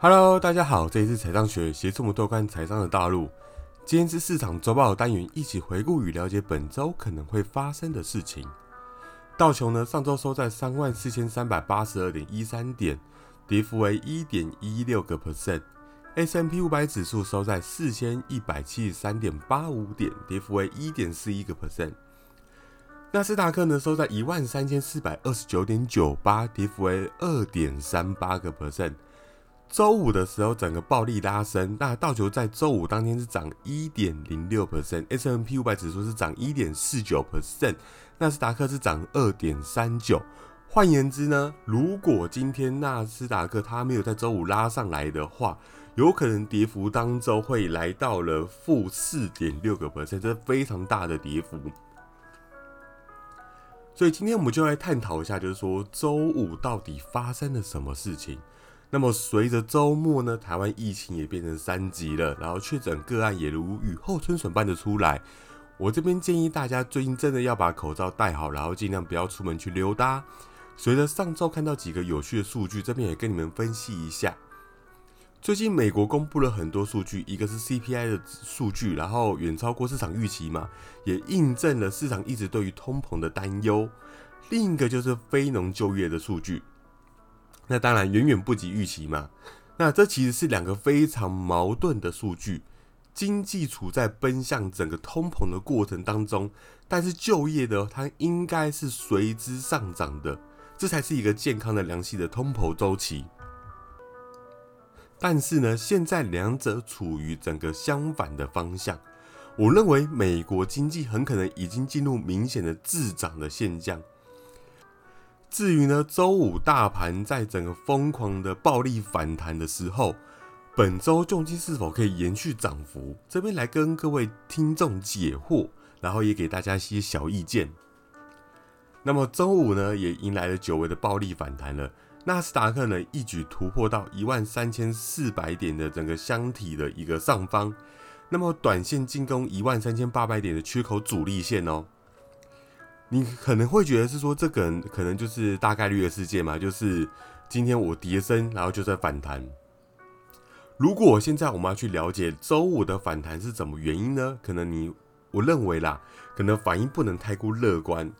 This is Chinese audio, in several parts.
Hello，大家好，这里是财商学，协助我们拓宽财商的大陆。今天是市场周报单元，一起回顾与了解本周可能会发生的事情。道琼呢，上周收在三万四千三百八十二点一三点，跌幅为一点一六个 percent。S M P 五百指数收在四千一百七十三点八五点，跌幅为一点四一个 percent。纳斯达克呢收在一万三千四百二十九点九八，跌幅为二点三八个 percent。周五的时候，整个暴力拉升，那道琼在周五当天是涨一点零六 percent，S M P 五百指数是涨一点四九 percent，纳斯达克是涨二点三九。换言之呢，如果今天纳斯达克它没有在周五拉上来的话，有可能跌幅当中会来到了负四点六个 percent，这是非常大的跌幅。所以今天我们就来探讨一下，就是说周五到底发生了什么事情。那么随着周末呢，台湾疫情也变成三级了，然后确诊个案也如雨后春笋般的出来。我这边建议大家最近真的要把口罩戴好，然后尽量不要出门去溜达。随着上周看到几个有趣的数据，这边也跟你们分析一下。最近美国公布了很多数据，一个是 CPI 的数据，然后远超过市场预期嘛，也印证了市场一直对于通膨的担忧。另一个就是非农就业的数据，那当然远远不及预期嘛。那这其实是两个非常矛盾的数据，经济处在奔向整个通膨的过程当中，但是就业的它应该是随之上涨的，这才是一个健康的、良性的通膨周期。但是呢，现在两者处于整个相反的方向。我认为美国经济很可能已经进入明显的滞涨的现象。至于呢，周五大盘在整个疯狂的暴力反弹的时候，本周重金是否可以延续涨幅？这边来跟各位听众解惑，然后也给大家一些小意见。那么周五呢，也迎来了久违的暴力反弹了。纳斯达克呢一举突破到一万三千四百点的整个箱体的一个上方，那么短线进攻一万三千八百点的缺口阻力线哦。你可能会觉得是说这个可能就是大概率的事件嘛，就是今天我跌升，然后就在反弹。如果现在我们要去了解周五的反弹是怎么原因呢？可能你我认为啦，可能反应不能太过乐观。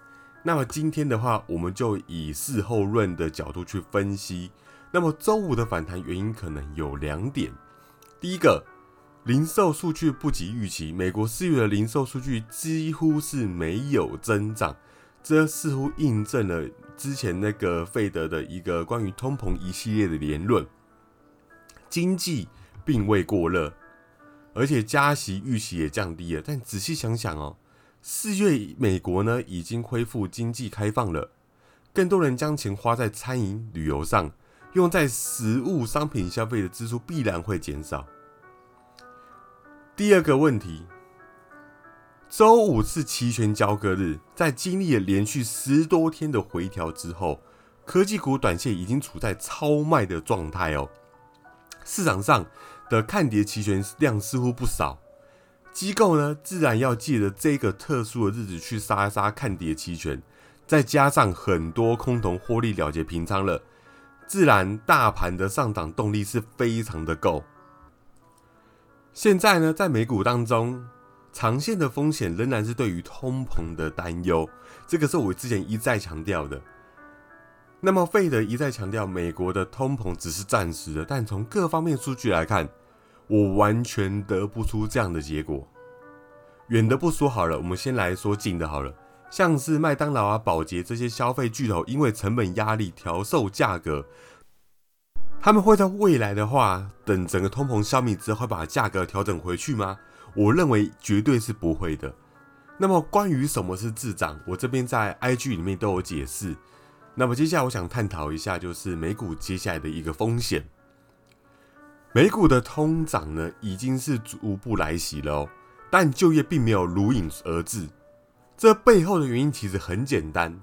那么今天的话，我们就以事后论的角度去分析。那么周五的反弹原因可能有两点：第一个，零售数据不及预期，美国四月的零售数据几乎是没有增长，这似乎印证了之前那个费德的一个关于通膨一系列的言论，经济并未过热，而且加息预期也降低了。但仔细想想哦。四月，美国呢已经恢复经济开放了，更多人将钱花在餐饮、旅游上，用在食物商品消费的支出必然会减少。第二个问题，周五是期权交割日，在经历了连续十多天的回调之后，科技股短线已经处在超卖的状态哦，市场上的看跌期权量似乎不少。机构呢，自然要借着这个特殊的日子去杀杀看跌期权，再加上很多空头获利了结平仓了，自然大盘的上涨动力是非常的够。现在呢，在美股当中，长线的风险仍然是对于通膨的担忧，这个是我之前一再强调的。那么费德一再强调，美国的通膨只是暂时的，但从各方面数据来看。我完全得不出这样的结果。远的不说好了，我们先来说近的好了。像是麦当劳啊、宝洁这些消费巨头，因为成本压力调售价格，他们会在未来的话，等整个通膨消弭之后，会把价格调整回去吗？我认为绝对是不会的。那么关于什么是滞涨，我这边在 IG 里面都有解释。那么接下来我想探讨一下，就是美股接下来的一个风险。美股的通胀呢，已经是逐步来袭了哦，但就业并没有如影而至。这背后的原因其实很简单，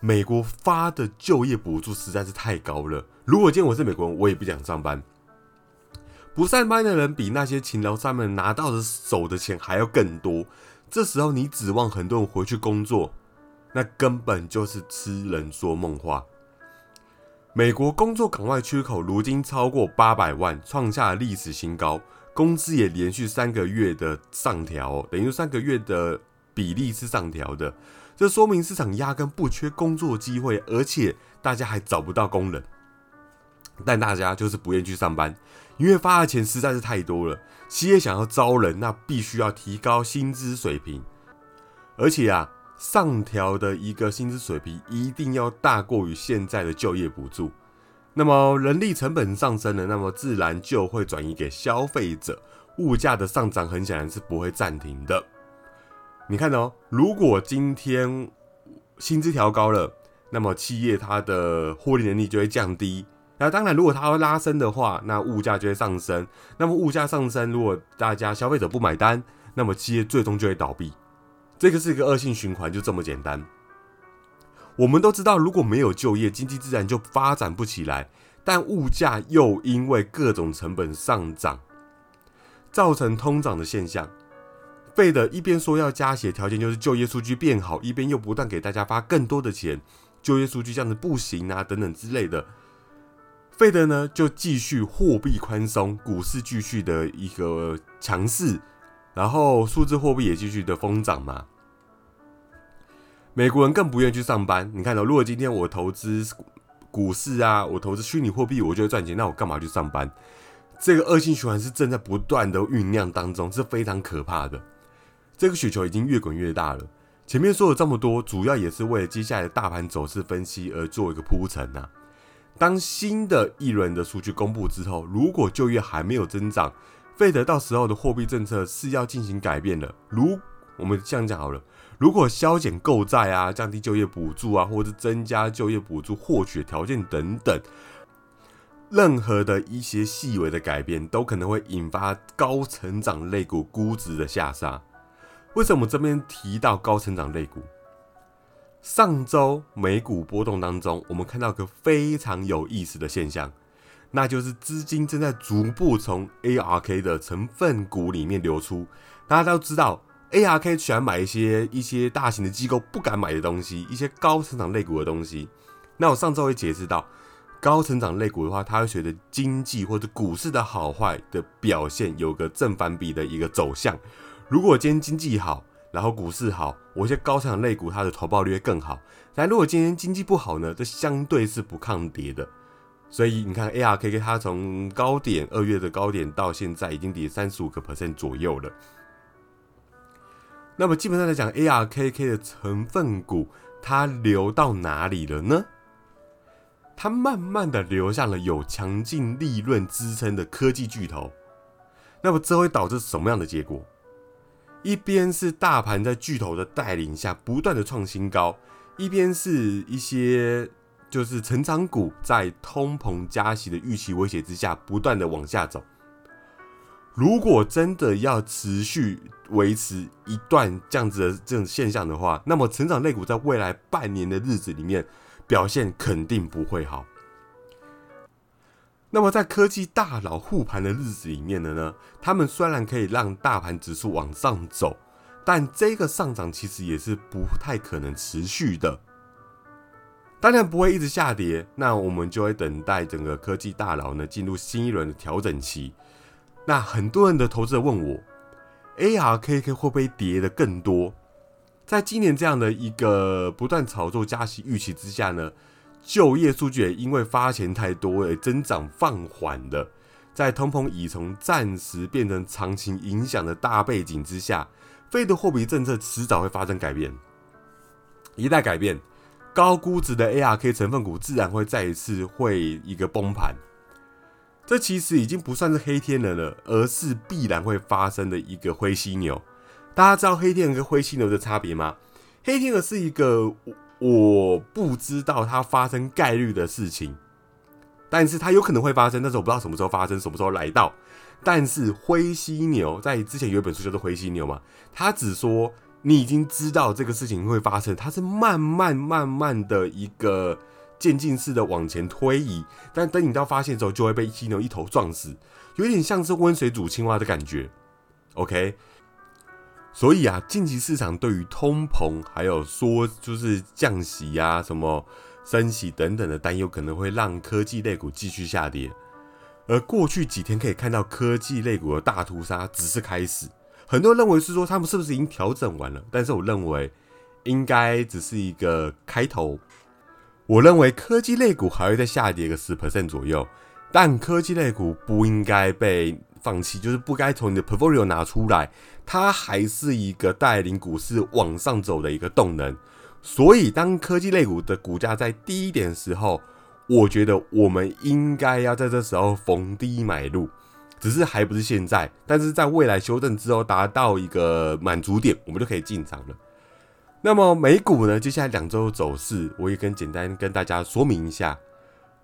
美国发的就业补助实在是太高了。如果今天我是美国人，我也不想上班。不上班的人比那些勤劳上面拿到的手的钱还要更多。这时候你指望很多人回去工作，那根本就是痴人说梦话。美国工作岗位缺口如今超过八百万，创下历史新高，工资也连续三个月的上调，等于三个月的比例是上调的。这说明市场压根不缺工作机会，而且大家还找不到工人，但大家就是不愿去上班，因为发的钱实在是太多了。企业想要招人，那必须要提高薪资水平，而且啊，上调的一个薪资水平一定要大过于现在的就业补助。那么人力成本上升了，那么自然就会转移给消费者，物价的上涨很显然是不会暂停的。你看哦，如果今天薪资调高了，那么企业它的获利能力就会降低。那当然，如果它要拉升的话，那物价就会上升。那么物价上升，如果大家消费者不买单，那么企业最终就会倒闭。这个是一个恶性循环，就这么简单。我们都知道，如果没有就业，经济自然就发展不起来。但物价又因为各种成本上涨，造成通胀的现象。费的一边说要加息，条件就是就业数据变好，一边又不断给大家发更多的钱，就业数据这样子不行啊，等等之类的。费的呢就继续货币宽松，股市继续的一个强势，然后数字货币也继续的疯涨嘛。美国人更不愿意去上班。你看到，如果今天我投资股市啊，我投资虚拟货币，我就会赚钱，那我干嘛去上班？这个恶性循环是正在不断的酝酿当中，是非常可怕的。这个雪球已经越滚越大了。前面说了这么多，主要也是为了接下来的大盘走势分析而做一个铺陈呐。当新的一轮的数据公布之后，如果就业还没有增长，费德到时候的货币政策是要进行改变的。如我们这样讲好了，如果削减购债啊、降低就业补助啊，或者是增加就业补助获取条件等等，任何的一些细微的改变，都可能会引发高成长类股估值的下杀。为什么这边提到高成长类股？上周美股波动当中，我们看到个非常有意思的现象，那就是资金正在逐步从 ARK 的成分股里面流出。大家都知道，ARK 喜欢买一些一些大型的机构不敢买的东西，一些高成长类股的东西。那我上周也解释到，高成长类股的话，它会随着经济或者股市的好坏的表现，有个正反比的一个走向。如果今天经济好，然后股市好，我一些高成长类股它的投报率会更好。但如果今天经济不好呢，这相对是不抗跌的。所以你看，ARKK 它从高点二月的高点到现在已经跌三十五个 percent 左右了。那么基本上来讲，ARKK 的成分股它流到哪里了呢？它慢慢的流向了有强劲利润支撑的科技巨头。那么这会导致什么样的结果？一边是大盘在巨头的带领下不断的创新高，一边是一些就是成长股在通膨加息的预期威胁之下不断的往下走。如果真的要持续维持一段这样子的这种现象的话，那么成长类股在未来半年的日子里面表现肯定不会好。那么在科技大佬护盘的日子里面的呢，他们虽然可以让大盘指数往上走，但这个上涨其实也是不太可能持续的。当然不会一直下跌，那我们就会等待整个科技大佬呢进入新一轮的调整期。那很多人的投资者问我，ARKK 会不会跌的更多？在今年这样的一个不断炒作加息预期之下呢？就业数据也因为发钱太多而增长放缓的，在通膨已从暂时变成长期影响的大背景之下，非的货币政策迟早会发生改变。一旦改变，高估值的 ARK 成分股自然会再一次会一个崩盘。这其实已经不算是黑天鹅了，而是必然会发生的一个灰犀牛。大家知道黑天鹅跟灰犀牛的差别吗？黑天鹅是一个。我不知道它发生概率的事情，但是它有可能会发生，但是我不知道什么时候发生，什么时候来到。但是灰犀牛在之前有一本书叫做《灰犀牛》嘛，它只说你已经知道这个事情会发生，它是慢慢慢慢的一个渐进式的往前推移，但等你到发现之后，就会被犀牛一头撞死，有点像是温水煮青蛙的感觉。OK。所以啊，近期市场对于通膨，还有说就是降息啊，什么升息等等的担忧，可能会让科技类股继续下跌。而过去几天可以看到科技类股的大屠杀只是开始，很多人认为是说他们是不是已经调整完了？但是我认为应该只是一个开头。我认为科技类股还会再下跌个十 percent 左右，但科技类股不应该被放弃，就是不该从你的 portfolio 拿出来，它还是一个带领股市往上走的一个动能。所以当科技类股的股价在低一点的时候，我觉得我们应该要在这时候逢低买入，只是还不是现在，但是在未来修正之后达到一个满足点，我们就可以进场了。那么美股呢？接下来两周走势，我也跟简单跟大家说明一下，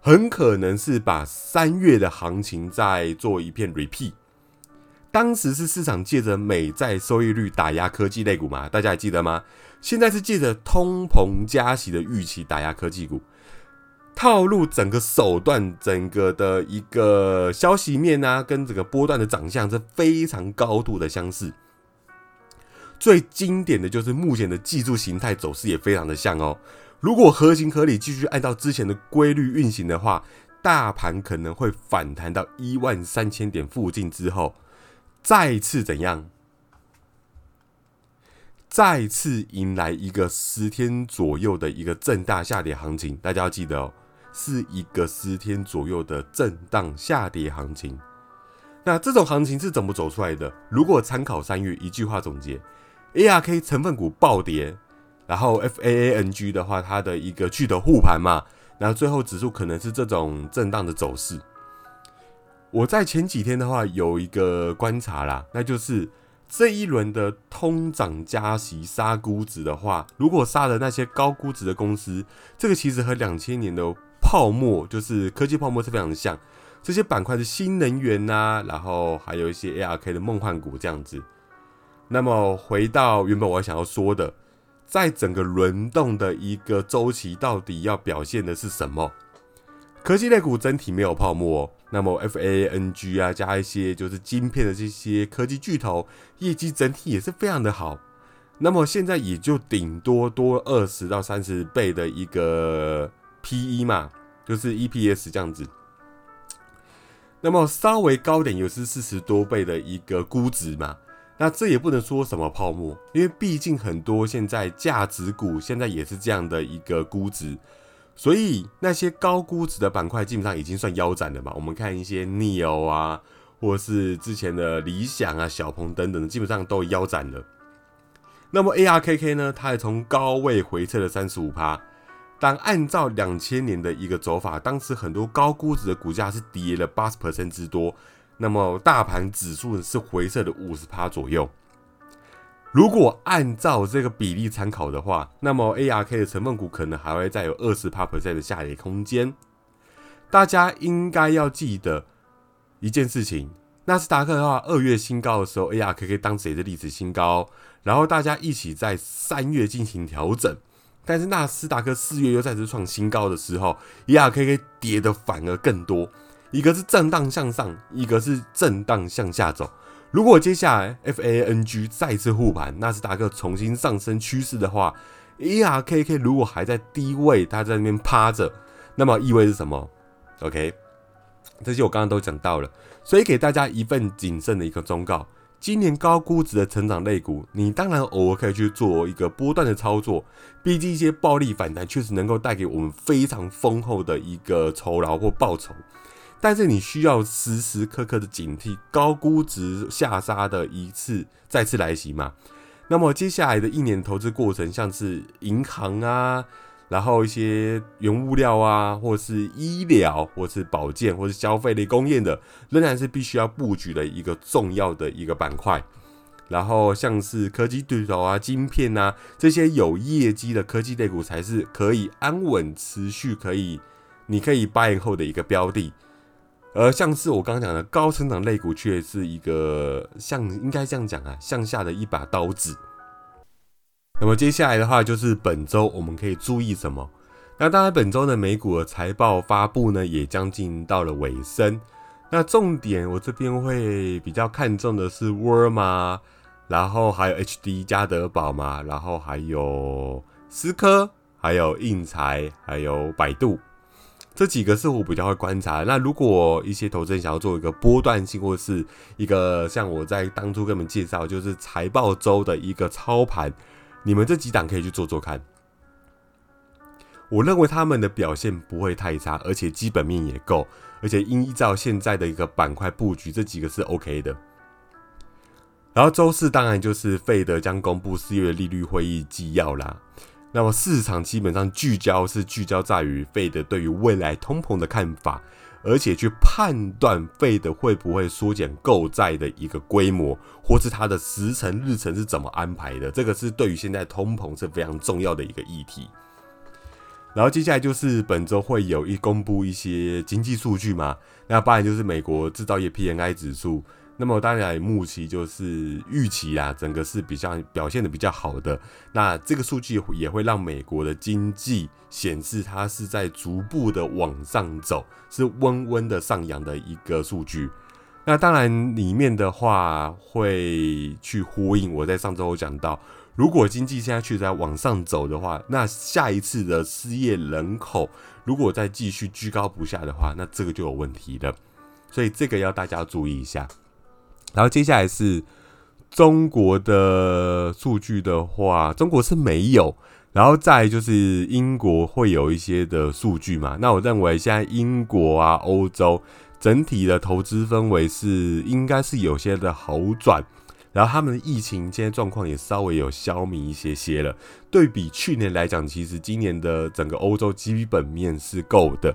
很可能是把三月的行情再做一片 repeat。当时是市场借着美债收益率打压科技类股嘛？大家还记得吗？现在是借着通膨加息的预期打压科技股。套路整个手段，整个的一个消息面啊，跟整个波段的长相是非常高度的相似。最经典的就是目前的技术形态走势也非常的像哦。如果合情合理继续按照之前的规律运行的话，大盘可能会反弹到一万三千点附近之后，再次怎样？再次迎来一个十天左右的一个震荡下跌行情。大家要记得哦。是一个十天左右的震荡下跌行情。那这种行情是怎么走出来的？如果参考三月一句话总结，ARK 成分股暴跌，然后 FAANG 的话，它的一个去的护盘嘛，然后最后指数可能是这种震荡的走势。我在前几天的话有一个观察啦，那就是这一轮的通胀加息杀估值的话，如果杀的那些高估值的公司，这个其实和两千年的泡沫就是科技泡沫是非常的像，这些板块是新能源呐，然后还有一些 ARK 的梦幻股这样子。那么回到原本我想要说的，在整个轮动的一个周期，到底要表现的是什么？科技类股整体没有泡沫哦，那么 FANG 啊加一些就是晶片的这些科技巨头，业绩整体也是非常的好。那么现在也就顶多多二十到三十倍的一个 PE 嘛。就是 EPS 这样子，那么稍微高点，有是四十多倍的一个估值嘛。那这也不能说什么泡沫，因为毕竟很多现在价值股现在也是这样的一个估值，所以那些高估值的板块基本上已经算腰斩了嘛。我们看一些 Neo 啊，或是之前的理想啊、小鹏等等，基本上都腰斩了。那么 ARKK 呢，它也从高位回撤了三十五趴。但按照两千年的一个走法，当时很多高估值的股价是跌了八十 percent 之多，那么大盘指数是回撤了五十趴左右。如果按照这个比例参考的话，那么 ARK 的成分股可能还会再有二十趴 percent 的下跌空间。大家应该要记得一件事情：纳斯达克的话，二月新高的时候，ARKK 当时也是历史新高，然后大家一起在三月进行调整。但是纳斯达克四月又再次创新高的时候，ARKK 跌的反而更多，一个是震荡向上，一个是震荡向下走。如果接下来 FANG 再次护盘，纳斯达克重新上升趋势的话，ERKK 如果还在低位，它在那边趴着，那么意味着什么？OK，这些我刚刚都讲到了，所以给大家一份谨慎的一个忠告。今年高估值的成长类股，你当然偶尔可以去做一个波段的操作，毕竟一些暴力反弹确实能够带给我们非常丰厚的一个酬劳或报酬。但是你需要时时刻刻的警惕高估值下杀的一次再次来袭嘛？那么接下来的一年投资过程，像是银行啊。然后一些原物料啊，或是医疗，或是保健，或是消费类工业的，仍然是必须要布局的一个重要的一个板块。然后像是科技对手啊、晶片啊这些有业绩的科技类股，才是可以安稳持续可以，你可以 buy 后的一个标的。而像是我刚刚讲的高成长类股，却是一个像应该这样讲啊，向下的一把刀子。那么接下来的话就是本周我们可以注意什么？那当然本周的美股的财报发布呢也将近到了尾声。那重点我这边会比较看重的是沃尔玛然后还有 HD 加德宝嘛，然后还有思科，还有印财，还有百度，这几个是我比较会观察。那如果一些投资人想要做一个波段性，或是一个像我在当初跟你们介绍，就是财报周的一个操盘，你们这几档可以去做做看。我认为他们的表现不会太差，而且基本面也够，而且依照现在的一个板块布局，这几个是 OK 的。然后周四当然就是费德将公布四月利率会议纪要啦。那么市场基本上聚焦是聚焦在于费德对于未来通膨的看法，而且去判断费德会不会缩减购债的一个规模，或是它的时程日程是怎么安排的。这个是对于现在通膨是非常重要的一个议题。然后接下来就是本周会有一公布一些经济数据嘛，那当然就是美国制造业 PNI 指数。那么当然，目期就是预期啦，整个是比较表现的比较好的。那这个数据也会让美国的经济显示它是在逐步的往上走，是温温的上扬的一个数据。那当然里面的话会去呼应我在上周有讲到，如果经济现在确实在往上走的话，那下一次的失业人口如果再继续居高不下的话，那这个就有问题了。所以这个要大家注意一下。然后接下来是中国的数据的话，中国是没有。然后再就是英国会有一些的数据嘛？那我认为现在英国啊、欧洲整体的投资氛围是应该是有些的好转。然后他们的疫情现在状况也稍微有消弭一些些了。对比去年来讲，其实今年的整个欧洲基本面是够的。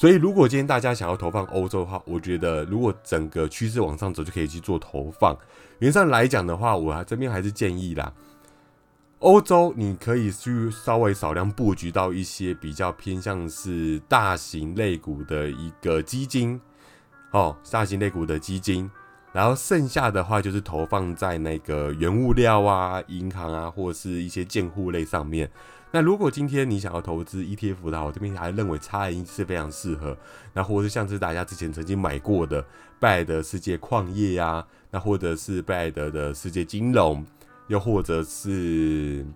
所以，如果今天大家想要投放欧洲的话，我觉得如果整个趋势往上走，就可以去做投放。原上来讲的话，我这边还是建议啦，欧洲你可以去稍微少量布局到一些比较偏向是大型类股的一个基金，哦，大型类股的基金，然后剩下的话就是投放在那个原物料啊、银行啊，或者是一些建户类上面。那如果今天你想要投资 ETF 的话，我这边还认为 x 银是非常适合。那或者是像是大家之前曾经买过的贝莱德世界矿业呀，那或者是贝莱德的世界金融，又或者是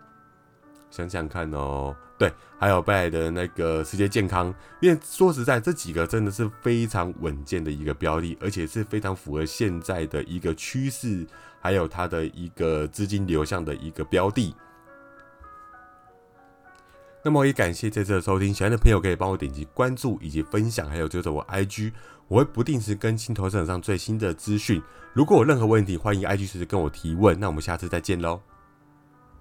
想想看哦，对，还有贝莱德那个世界健康。因为说实在，这几个真的是非常稳健的一个标的，而且是非常符合现在的一个趋势，还有它的一个资金流向的一个标的。那么也感谢这次的收听，喜欢的朋友可以帮我点击关注以及分享，还有追踪我 IG，我会不定时更新投资场上最新的资讯。如果有任何问题，欢迎 IG 随时跟我提问。那我们下次再见喽。